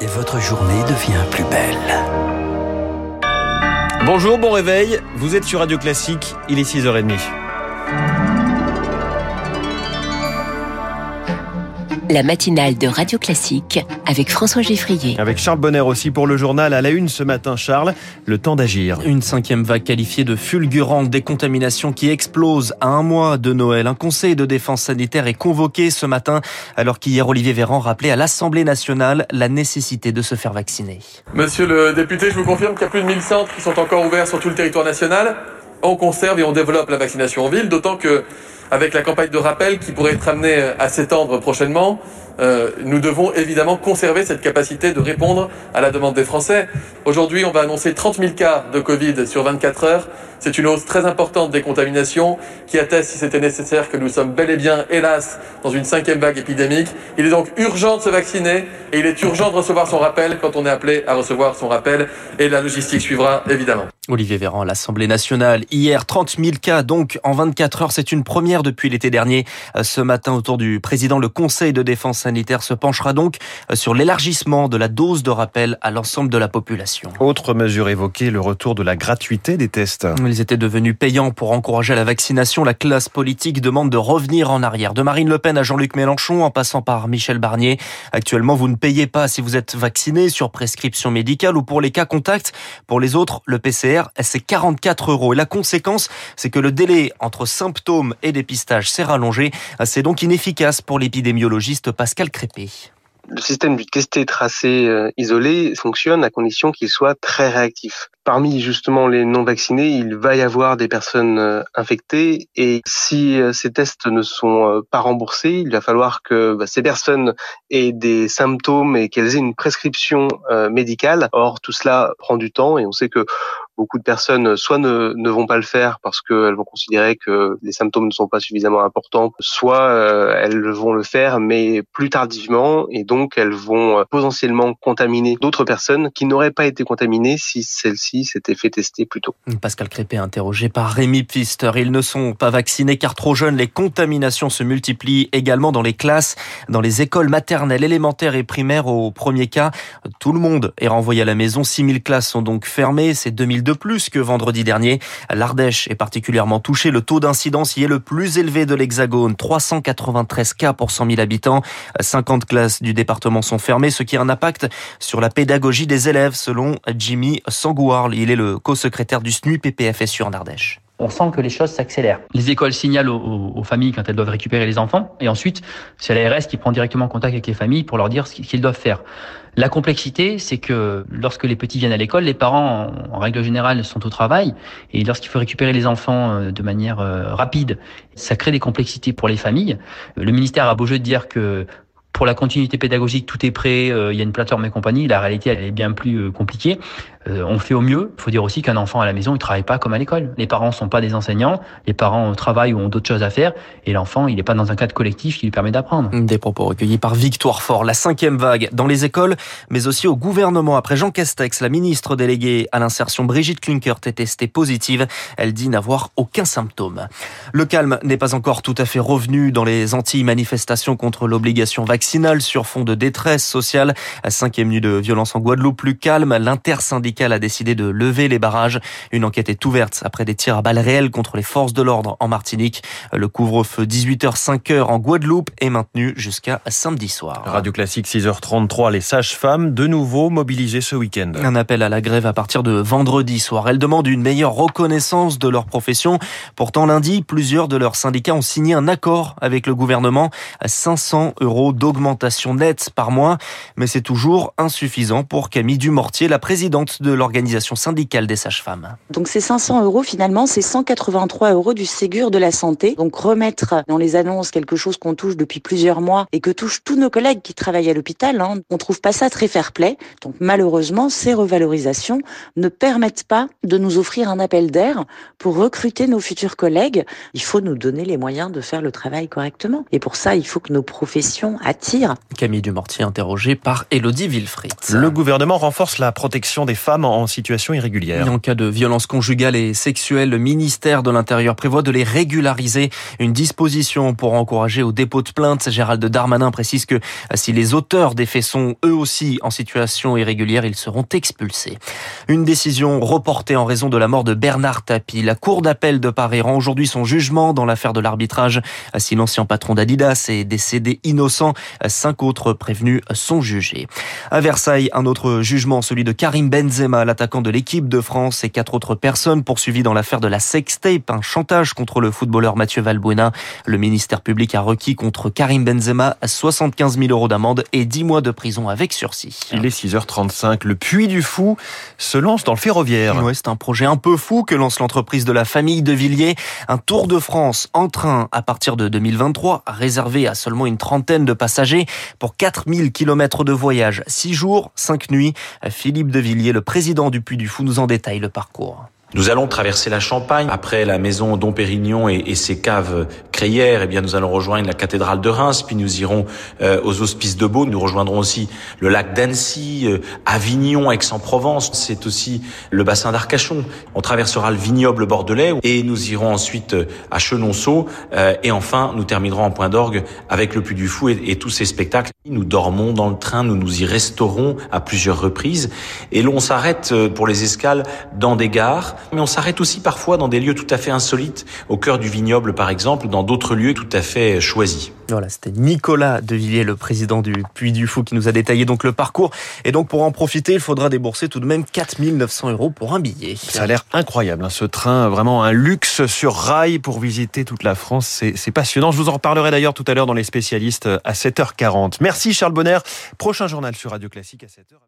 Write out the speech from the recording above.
et votre journée devient plus belle. Bonjour, bon réveil. Vous êtes sur Radio Classique, il est 6h30. La matinale de Radio Classique avec François Geffrier. Avec Charles Bonner aussi pour le journal à la une ce matin, Charles, le temps d'agir. Une cinquième vague qualifiée de fulgurante, des contaminations qui explosent à un mois de Noël. Un conseil de défense sanitaire est convoqué ce matin alors qu'hier Olivier Véran rappelait à l'Assemblée nationale la nécessité de se faire vacciner. Monsieur le député, je vous confirme qu'il y a plus de 1000 centres qui sont encore ouverts sur tout le territoire national. On conserve et on développe la vaccination en ville, d'autant que avec la campagne de rappel qui pourrait être amenée à s'étendre prochainement, euh, nous devons évidemment conserver cette capacité de répondre à la demande des Français. Aujourd'hui, on va annoncer 30 000 cas de Covid sur 24 heures. C'est une hausse très importante des contaminations qui atteste, si c'était nécessaire, que nous sommes bel et bien, hélas, dans une cinquième vague épidémique. Il est donc urgent de se vacciner et il est urgent de recevoir son rappel quand on est appelé à recevoir son rappel et la logistique suivra évidemment. Olivier Véran, l'Assemblée nationale. Hier, 30 000 cas, donc en 24 heures. C'est une première depuis l'été dernier. Euh, ce matin, autour du président, le Conseil de défense sanitaire se penchera donc euh, sur l'élargissement de la dose de rappel à l'ensemble de la population. Autre mesure évoquée, le retour de la gratuité des tests. Ils étaient devenus payants pour encourager la vaccination. La classe politique demande de revenir en arrière. De Marine Le Pen à Jean-Luc Mélenchon, en passant par Michel Barnier. Actuellement, vous ne payez pas si vous êtes vacciné sur prescription médicale ou pour les cas contacts. Pour les autres, le PCR, c'est 44 euros. Et la conséquence, c'est que le délai entre symptômes et dépistage s'est rallongé. C'est donc inefficace pour l'épidémiologiste Le système du testé, tracé, euh, isolé fonctionne à condition qu'il soit très réactif. Parmi justement les non vaccinés, il va y avoir des personnes euh, infectées et si euh, ces tests ne sont pas remboursés, il va falloir que bah, ces personnes aient des symptômes et qu'elles aient une prescription médicale. Or, tout cela prend du temps et on sait que beaucoup de personnes soit ne, vont pas le faire parce qu'elles vont considérer que les symptômes ne sont pas suffisamment importants, soit elles vont le faire mais plus tardivement et donc elles vont euh, potentiellement contaminer d'autres personnes qui n'auraient pas été contaminées si celles-ci s'étaient fait tester plus tôt. Pascal Crépé interrogé par Rémi Pfister. Ils ne sont pas vaccinés car trop jeunes. Les contaminations se multiplient également dans les classes, dans les écoles maternelles, élémentaires et primaires. Au premier cas, tout le monde est renvoyé à la maison. 6000 classes sont donc fermées. C'est 2000 de plus que vendredi dernier. L'Ardèche est particulièrement touchée. Le taux d'incidence y est le plus élevé de l'Hexagone. 393 cas pour 100 000 habitants. 50 classes du départements sont fermés, ce qui a un impact sur la pédagogie des élèves, selon Jimmy Il est le co-secrétaire du SNU PPFSU en Ardèche on sent que les choses s'accélèrent. Les écoles signalent aux, familles quand elles doivent récupérer les enfants, et ensuite c'est l'ARS qui prend directement contact avec les familles pour leur dire ce qu'ils doivent faire. La complexité, c'est que lorsque les petits viennent à l'école, les parents, en, règle générale, sont au travail, et lorsqu'il faut récupérer les enfants euh, de manière euh, rapide, ça crée des complexités pour les familles. Le ministère a beau jeu de dire que pour la continuité pédagogique, tout est prêt, euh, il y a une plateforme et compagnie. La réalité, elle est bien plus compliquée. Euh, on fait au mieux. Il faut dire aussi qu'un enfant à la maison, il travaille pas comme à l'école. Les parents sont pas des enseignants. Les parents travaillent ou ont d'autres choses à faire. Et l'enfant, il n'est pas dans un cadre collectif qui lui permet d'apprendre. Des propos recueillis par Victoire Fort. La cinquième vague dans les écoles, mais aussi au gouvernement. Après Jean Castex, la ministre déléguée à l'insertion Brigitte Klunkert est testée positive. Elle dit n'avoir aucun symptôme. Le calme n'est pas encore tout à fait revenu dans les anti-manifestations contre l'obligation vaccinale sur fond de détresse sociale. Cinquième nuit de violence en Guadeloupe, plus calme. L'intersyndicale a décidé de lever les barrages. Une enquête est ouverte après des tirs à balles réelles contre les forces de l'ordre en Martinique. Le couvre-feu 18h 5h en Guadeloupe est maintenu jusqu'à samedi soir. Radio Classique 6h33, les sages-femmes de nouveau mobilisées ce week-end. Un appel à la grève à partir de vendredi soir. Elles demandent une meilleure reconnaissance de leur profession. Pourtant lundi, plusieurs de leurs syndicats ont signé un accord avec le gouvernement à 500 euros d'augmentation nette par mois. Mais c'est toujours insuffisant pour Camille Dumortier, la présidente de l'organisation syndicale des sages-femmes. Donc ces 500 euros, finalement, c'est 183 euros du Ségur de la santé. Donc remettre dans les annonces quelque chose qu'on touche depuis plusieurs mois et que touchent tous nos collègues qui travaillent à l'hôpital, hein, on trouve pas ça très fair-play. Donc malheureusement, ces revalorisations ne permettent pas de nous offrir un appel d'air pour recruter nos futurs collègues. Il faut nous donner les moyens de faire le travail correctement. Et pour ça, il faut que nos professions attirent. Camille Dumortier interrogée par Elodie Wilfried. Le gouvernement renforce la protection des femmes en situation irrégulière. en cas de violence conjugale et sexuelle, le ministère de l'Intérieur prévoit de les régulariser. Une disposition pour encourager au dépôt de plainte. Gérald Darmanin précise que si les auteurs des faits sont eux aussi en situation irrégulière, ils seront expulsés. Une décision reportée en raison de la mort de Bernard Tapie. La Cour d'appel de Paris rend aujourd'hui son jugement dans l'affaire de l'arbitrage. Si l'ancien patron d'Adidas est décédé innocent, cinq autres prévenus sont jugés. À Versailles, un autre jugement, celui de Karim Benzema, l'attaquant de l'équipe de France et quatre autres personnes poursuivies dans l'affaire de la sextape, un chantage contre le footballeur Mathieu Valbuena. Le ministère public a requis contre Karim Benzema 75 000 euros d'amende et 10 mois de prison avec sursis. Il est 6h35. Le Puy du Fou se lance dans le ferroviaire. Ouais, c'est un projet un peu fou que lance l'entreprise de la famille de Villiers. Un tour de France en train à partir de 2023, réservé à seulement une trentaine de passagers pour 4000 km de voyage. 6 jours, 5 nuits. Philippe de Villiers, le président du Puy du Fou, nous en détaille le parcours. Nous allons traverser la Champagne. Après la maison Dom Pérignon et, ses caves crayères, eh bien, nous allons rejoindre la cathédrale de Reims, puis nous irons euh, aux Hospices de Beaune. Nous rejoindrons aussi le lac d'Annecy, euh, Avignon, Aix-en-Provence. C'est aussi le bassin d'Arcachon. On traversera le vignoble bordelais et nous irons ensuite euh, à Chenonceau. et enfin, nous terminerons en point d'orgue avec le Puy du Fou et, et tous ces spectacles. Nous dormons dans le train, nous nous y resterons à plusieurs reprises. Et l'on s'arrête pour les escales dans des gares mais on s'arrête aussi parfois dans des lieux tout à fait insolites, au cœur du vignoble par exemple, dans d'autres lieux tout à fait choisis. Voilà, c'était Nicolas Devilliers, le président du Puy du Fou, qui nous a détaillé donc le parcours. Et donc pour en profiter, il faudra débourser tout de même 4900 euros pour un billet. Ça a l'air incroyable, hein, ce train, vraiment un luxe sur rail pour visiter toute la France. C'est passionnant. Je vous en reparlerai d'ailleurs tout à l'heure dans les spécialistes à 7h40. Merci Charles Bonner. Prochain journal sur Radio Classique à 7h.